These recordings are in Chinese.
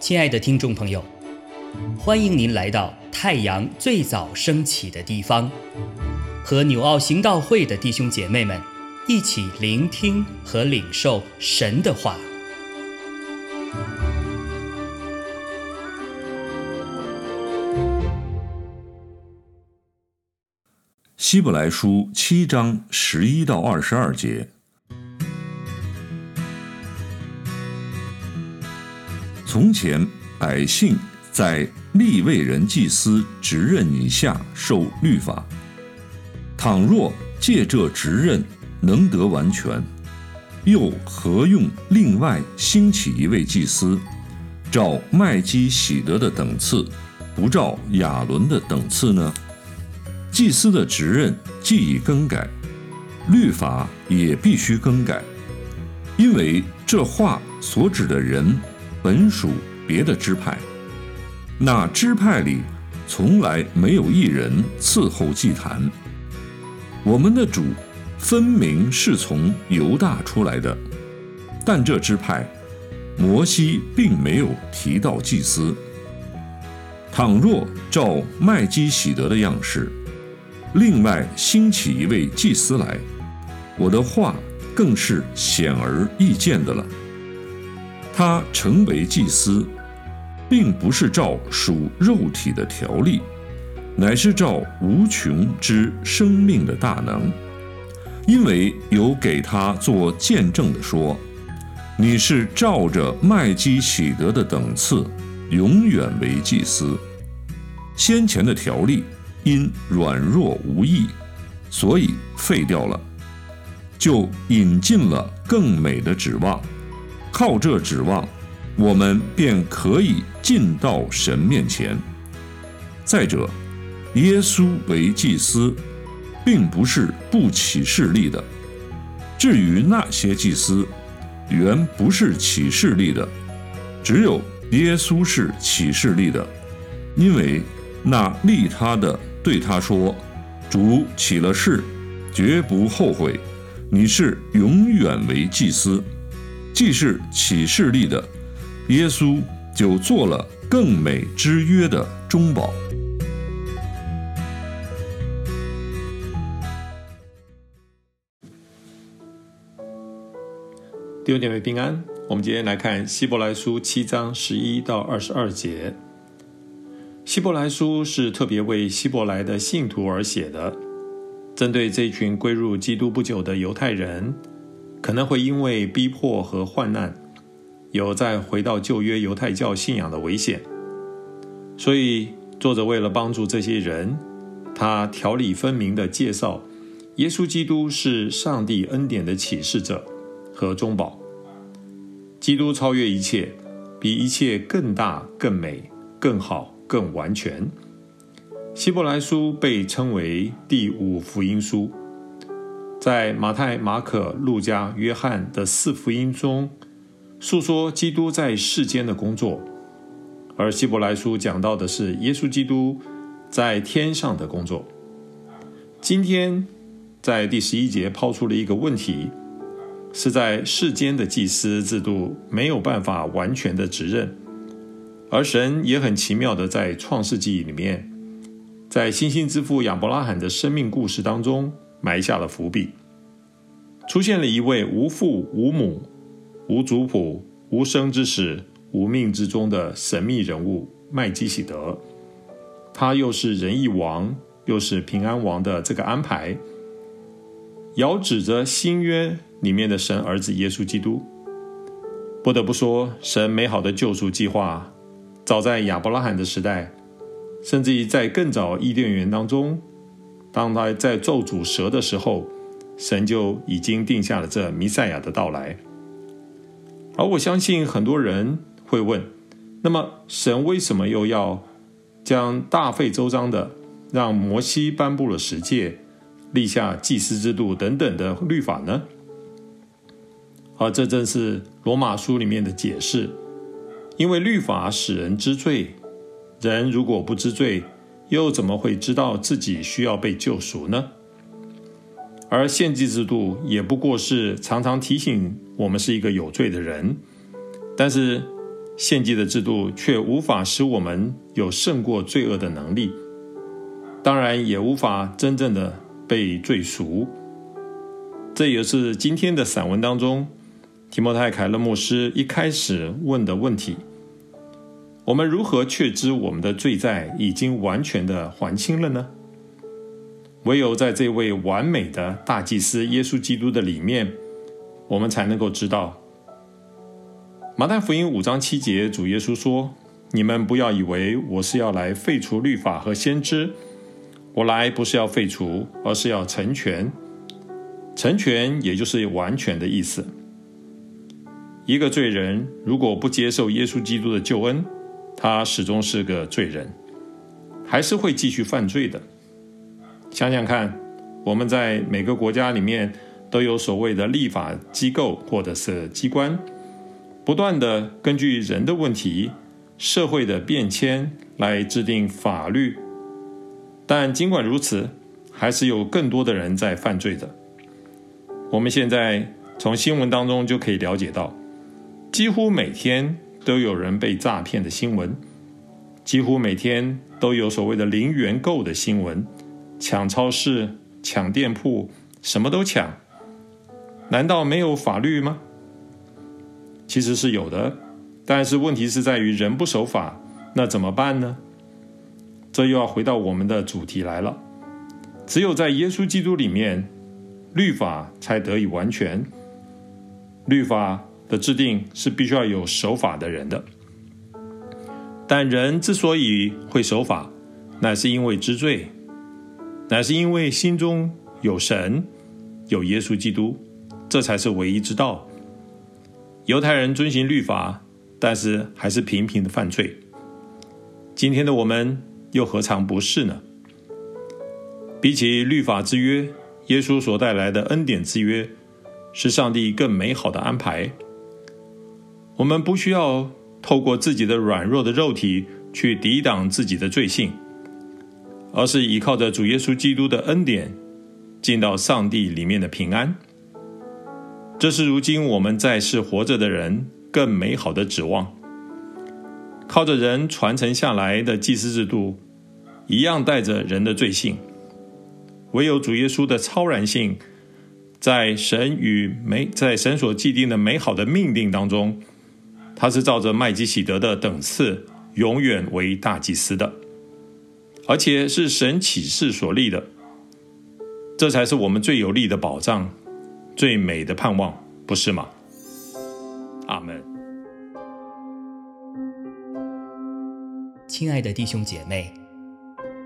亲爱的听众朋友，欢迎您来到太阳最早升起的地方，和纽奥行道会的弟兄姐妹们一起聆听和领受神的话。希伯来书七章十一到二十二节。从前，百姓在立位人祭司职任以下受律法。倘若借这职任能得完全，又何用另外兴起一位祭司，照麦基喜德的等次，不照亚伦的等次呢？祭司的职任既已更改，律法也必须更改，因为这话所指的人。本属别的支派，那支派里从来没有一人伺候祭坛。我们的主分明是从犹大出来的，但这支派摩西并没有提到祭司。倘若照麦基喜德的样式，另外兴起一位祭司来，我的话更是显而易见的了。他成为祭司，并不是照属肉体的条例，乃是照无穷之生命的大能。因为有给他做见证的说：“你是照着麦基喜德的等次，永远为祭司。”先前的条例因软弱无益，所以废掉了，就引进了更美的指望。靠这指望，我们便可以进到神面前。再者，耶稣为祭司，并不是不起势力的。至于那些祭司，原不是起势力的，只有耶稣是起势力的，因为那立他的对他说：“主起了誓，绝不后悔。你是永远为祭司。”既是启示力的，耶稣就做了更美之约的中保。弟兄姐妹平安，我们今天来看希伯来书七章十一到二十二节。希伯来书是特别为希伯来的信徒而写的，针对这群归入基督不久的犹太人。可能会因为逼迫和患难，有再回到旧约犹太教信仰的危险，所以作者为了帮助这些人，他条理分明地介绍，耶稣基督是上帝恩典的启示者和中保，基督超越一切，比一切更大、更美、更好、更完全。希伯来书被称为第五福音书。在马太、马可、路加、约翰的四福音中，诉说基督在世间的工作；而希伯来书讲到的是耶稣基督在天上的工作。今天在第十一节抛出了一个问题：是在世间的祭司制度没有办法完全的指认，而神也很奇妙的在创世纪里面，在星星之父亚伯拉罕的生命故事当中。埋下了伏笔，出现了一位无父无母、无族谱、无生之始、无命之中的神秘人物麦基喜德。他又是仁义王，又是平安王的这个安排，遥指着新约里面的神儿子耶稣基督。不得不说，神美好的救赎计划，早在亚伯拉罕的时代，甚至于在更早伊甸园当中。当他在咒诅蛇的时候，神就已经定下了这弥赛亚的到来。而我相信很多人会问：那么神为什么又要将大费周章的让摩西颁布了十诫，立下祭司制度等等的律法呢？而这正是罗马书里面的解释：因为律法使人知罪，人如果不知罪。又怎么会知道自己需要被救赎呢？而献祭制度也不过是常常提醒我们是一个有罪的人，但是献祭的制度却无法使我们有胜过罪恶的能力，当然也无法真正的被罪赎。这也是今天的散文当中，提摩太·凯勒牧师一开始问的问题：我们如何确知我们的罪债已经完全的还清了呢？唯有在这位完美的大祭司耶稣基督的里面，我们才能够知道。马太福音五章七节，主耶稣说：“你们不要以为我是要来废除律法和先知，我来不是要废除，而是要成全。成全也就是完全的意思。一个罪人如果不接受耶稣基督的救恩，他始终是个罪人，还是会继续犯罪的。”想想看，我们在每个国家里面都有所谓的立法机构或者是机关，不断的根据人的问题、社会的变迁来制定法律。但尽管如此，还是有更多的人在犯罪的。我们现在从新闻当中就可以了解到，几乎每天都有人被诈骗的新闻，几乎每天都有所谓的零元购的新闻。抢超市、抢店铺，什么都抢，难道没有法律吗？其实是有的，但是问题是在于人不守法，那怎么办呢？这又要回到我们的主题来了。只有在耶稣基督里面，律法才得以完全。律法的制定是必须要有守法的人的，但人之所以会守法，乃是因为知罪。乃是因为心中有神，有耶稣基督，这才是唯一之道。犹太人遵行律法，但是还是频频的犯罪。今天的我们又何尝不是呢？比起律法之约，耶稣所带来的恩典之约，是上帝更美好的安排。我们不需要透过自己的软弱的肉体去抵挡自己的罪性。而是依靠着主耶稣基督的恩典，进到上帝里面的平安。这是如今我们在世活着的人更美好的指望。靠着人传承下来的祭司制度，一样带着人的罪性。唯有主耶稣的超然性，在神与美，在神所既定的美好的命令当中，他是照着麦基喜德的等次，永远为大祭司的。而且是神启示所立的，这才是我们最有力的保障，最美的盼望，不是吗？阿门。亲爱的弟兄姐妹，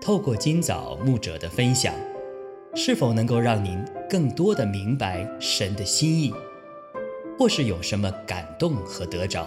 透过今早牧者的分享，是否能够让您更多的明白神的心意，或是有什么感动和得着？